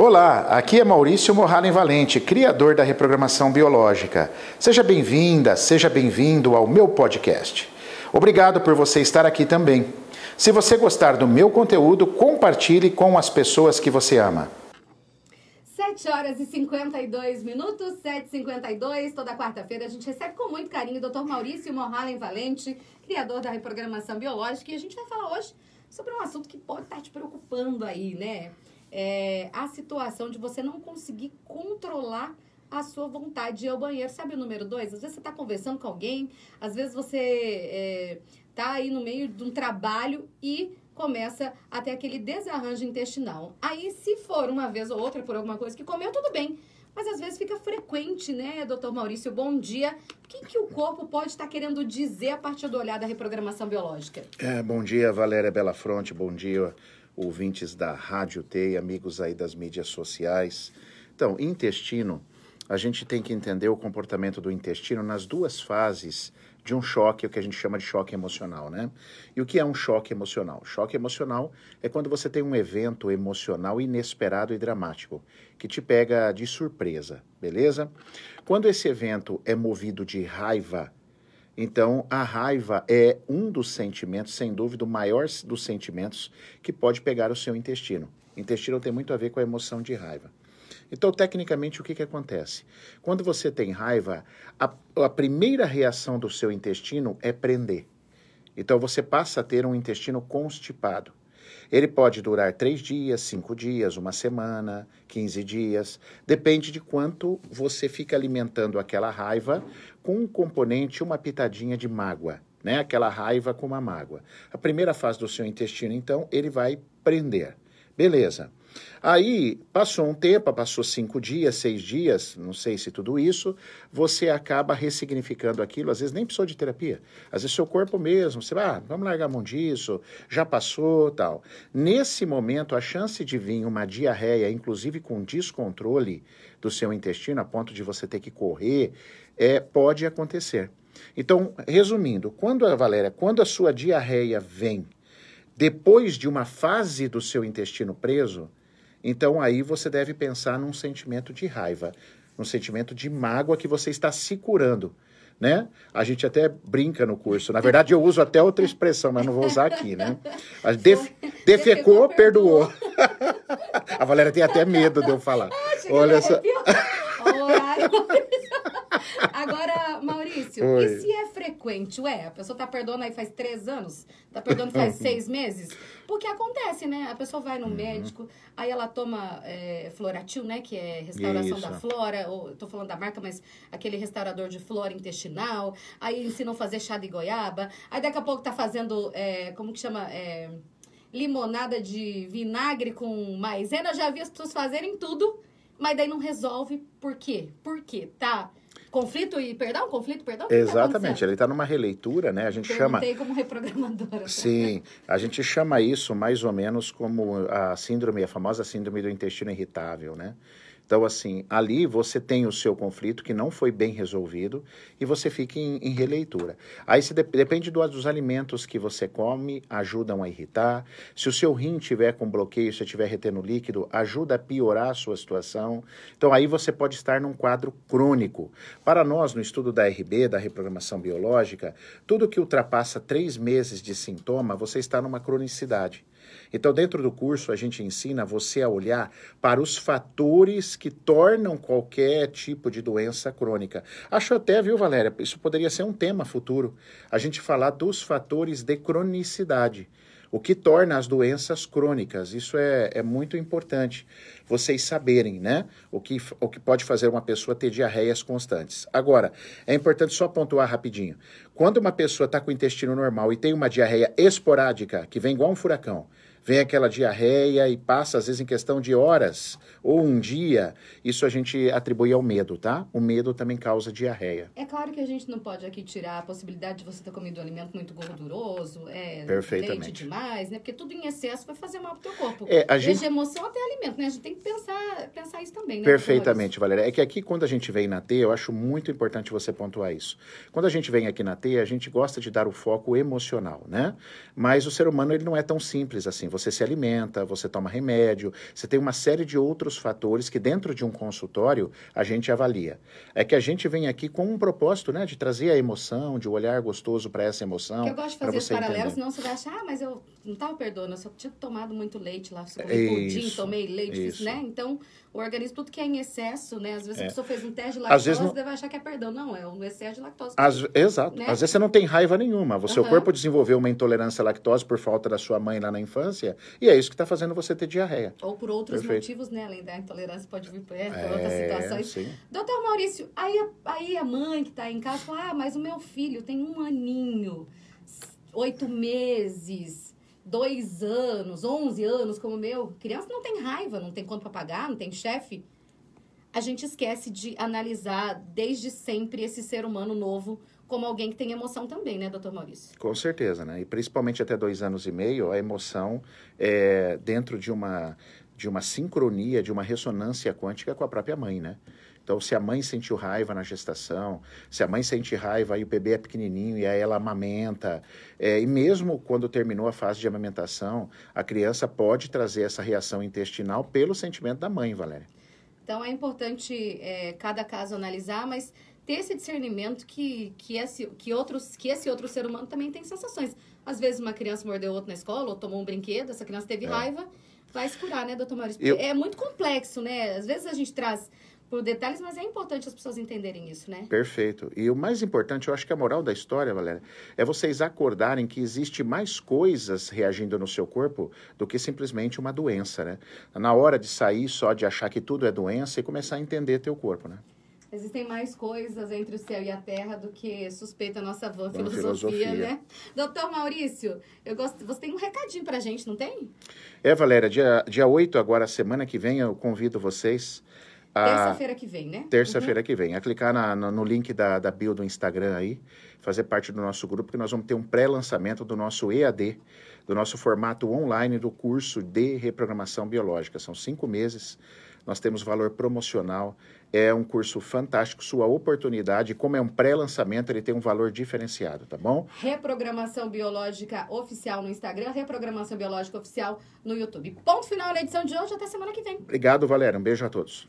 Olá, aqui é Maurício Morralen Valente, criador da reprogramação biológica. Seja bem-vinda, seja bem-vindo ao meu podcast. Obrigado por você estar aqui também. Se você gostar do meu conteúdo, compartilhe com as pessoas que você ama. 7 horas e 52 minutos, 7h52, toda quarta-feira a gente recebe com muito carinho o Dr. Maurício Morhalen Valente, criador da reprogramação biológica, e a gente vai falar hoje sobre um assunto que pode estar te preocupando aí, né? É a situação de você não conseguir controlar a sua vontade de ir ao banheiro. Sabe o número dois? Às vezes você está conversando com alguém, às vezes você é, tá aí no meio de um trabalho e começa a ter aquele desarranjo intestinal. Aí, se for uma vez ou outra por alguma coisa que comeu, tudo bem. Mas às vezes fica frequente, né, doutor Maurício? Bom dia. O que, que o corpo pode estar querendo dizer a partir do olhar da reprogramação biológica? É, bom dia, Valéria Belafronte. Bom dia, ouvintes da Rádio T, amigos aí das mídias sociais. Então, intestino, a gente tem que entender o comportamento do intestino nas duas fases de um choque, o que a gente chama de choque emocional, né? E o que é um choque emocional? Choque emocional é quando você tem um evento emocional inesperado e dramático, que te pega de surpresa, beleza? Quando esse evento é movido de raiva, então a raiva é um dos sentimentos, sem dúvida, o maior dos sentimentos que pode pegar o seu intestino. Intestino tem muito a ver com a emoção de raiva. Então, tecnicamente, o que, que acontece? Quando você tem raiva, a, a primeira reação do seu intestino é prender. Então, você passa a ter um intestino constipado. Ele pode durar três dias, cinco dias, uma semana, 15 dias. Depende de quanto você fica alimentando aquela raiva com um componente, uma pitadinha de mágoa, né? Aquela raiva com uma mágoa. A primeira fase do seu intestino, então, ele vai prender. Beleza. Aí passou um tempo, passou cinco dias, seis dias, não sei se tudo isso, você acaba ressignificando aquilo, às vezes nem precisou de terapia, às vezes seu corpo mesmo, você vai, ah, vamos largar a mão disso, já passou, tal. Nesse momento, a chance de vir uma diarreia, inclusive com descontrole do seu intestino, a ponto de você ter que correr, é, pode acontecer. Então, resumindo, quando a Valéria, quando a sua diarreia vem depois de uma fase do seu intestino preso, então aí você deve pensar num sentimento de raiva, num sentimento de mágoa que você está se curando. Né? A gente até brinca no curso. Na verdade, eu uso até outra expressão, mas não vou usar aqui, né? Def, defecou, perdoou. a Valéria tem até medo de eu falar. Olha só. Agora, Maurício, Oi. e se é frequente? Ué, a pessoa tá perdoando aí faz três anos, tá perdoando faz seis meses? Porque acontece, né? A pessoa vai no uhum. médico, aí ela toma é, Floratil, né? Que é restauração Isso. da flora, ou tô falando da marca, mas aquele restaurador de flora intestinal. Aí ensinam a fazer chá de goiaba. Aí daqui a pouco tá fazendo, é, como que chama? É, limonada de vinagre com maisena. Eu já vi as pessoas fazerem tudo, mas daí não resolve. Por quê? Por quê? Tá Conflito e perdão? Conflito perdão? Exatamente, tá ele está numa releitura, né? A gente chama. como reprogramadora. Sim, a gente chama isso mais ou menos como a síndrome, a famosa síndrome do intestino irritável, né? Então, assim, ali você tem o seu conflito que não foi bem resolvido e você fica em, em releitura. Aí se de, depende do, dos alimentos que você come, ajudam a irritar. Se o seu rim tiver com bloqueio, se tiver retendo líquido, ajuda a piorar a sua situação. Então, aí você pode estar num quadro crônico. Para nós, no estudo da RB, da reprogramação biológica, tudo que ultrapassa três meses de sintoma, você está numa cronicidade. Então, dentro do curso, a gente ensina você a olhar para os fatores que tornam qualquer tipo de doença crônica. Acho até, viu, Valéria, isso poderia ser um tema futuro, a gente falar dos fatores de cronicidade o que torna as doenças crônicas. Isso é, é muito importante vocês saberem, né? O que, o que pode fazer uma pessoa ter diarreias constantes. Agora, é importante só pontuar rapidinho. Quando uma pessoa está com o intestino normal e tem uma diarreia esporádica, que vem igual um furacão, vem aquela diarreia e passa, às vezes, em questão de horas ou um dia, isso a gente atribui ao medo, tá? O medo também causa diarreia. É claro que a gente não pode aqui tirar a possibilidade de você ter comido um alimento muito gorduroso, é, Perfeitamente. leite demais, né? Porque tudo em excesso vai fazer mal pro teu corpo. É, a gente... Desde emoção até alimento, né? A gente tem que pensar, pensar isso também, né? Perfeitamente, Valéria. É que aqui, quando a gente vem na T, eu acho muito importante você pontuar isso. Quando a gente vem aqui na T, a gente gosta de dar o foco emocional, né? Mas o ser humano, ele não é tão simples assim. você se alimenta, você toma remédio, você tem uma série de outros fatores que dentro de um consultório a gente avalia. É que a gente vem aqui com um propósito, né, de trazer a emoção, de um olhar gostoso para essa emoção. Que eu gosto de fazer esse paralelo, senão você vai achar, ah, mas eu não estava perdoando, eu só tinha tomado muito leite lá, eu comi isso, pudim, tomei leite, isso. né? Então, o organismo, tudo que é em excesso, né? Às vezes é. a pessoa fez um teste de lactose, não... deve achar que é perdão. Não, é um excesso de lactose. Exato. Né? Às vezes você não tem raiva nenhuma. O seu uhum. corpo desenvolveu uma intolerância à lactose por falta da sua mãe lá na infância, e é isso que está fazendo você ter diarreia. Ou por outros Perfeito. motivos, né? Além da intolerância, pode vir por, é, outras situações. Sim. Doutor Maurício, aí, aí a mãe que está em casa fala, ah, mas o meu filho tem um aninho, oito meses dois anos, onze anos como o meu, criança não tem raiva, não tem conta para pagar, não tem chefe. A gente esquece de analisar desde sempre esse ser humano novo como alguém que tem emoção também, né, doutor Maurício? Com certeza, né? E principalmente até dois anos e meio, a emoção é dentro de uma, de uma sincronia, de uma ressonância quântica com a própria mãe, né? Então, se a mãe sentiu raiva na gestação, se a mãe sente raiva e o bebê é pequenininho e aí ela amamenta, é, e mesmo quando terminou a fase de amamentação, a criança pode trazer essa reação intestinal pelo sentimento da mãe, Valéria. Então, é importante é, cada caso analisar, mas ter esse discernimento que, que, esse, que, outros, que esse outro ser humano também tem sensações. Às vezes, uma criança mordeu outro na escola ou tomou um brinquedo, essa criança teve é. raiva, vai se curar, né, doutor Maurício? Eu... É muito complexo, né? Às vezes a gente traz por detalhes, mas é importante as pessoas entenderem isso, né? Perfeito. E o mais importante, eu acho que a moral da história, Valéria, é vocês acordarem que existe mais coisas reagindo no seu corpo do que simplesmente uma doença, né? Na hora de sair só de achar que tudo é doença e começar a entender teu corpo, né? Existem mais coisas entre o céu e a terra do que suspeita a nossa van filosofia, filosofia, né? Doutor Maurício, eu gosto, você tem um recadinho pra gente, não tem? É, Valéria, dia, dia 8, agora, semana que vem, eu convido vocês Terça-feira que vem, né? Terça-feira uhum. que vem. A clicar na, na, no link da, da bio do Instagram aí, fazer parte do nosso grupo, que nós vamos ter um pré-lançamento do nosso EAD, do nosso formato online do curso de reprogramação biológica. São cinco meses, nós temos valor promocional. É um curso fantástico, sua oportunidade. Como é um pré-lançamento, ele tem um valor diferenciado, tá bom? Reprogramação Biológica Oficial no Instagram, Reprogramação Biológica Oficial no YouTube. Ponto final na edição de hoje, até semana que vem. Obrigado, Valéria. Um beijo a todos.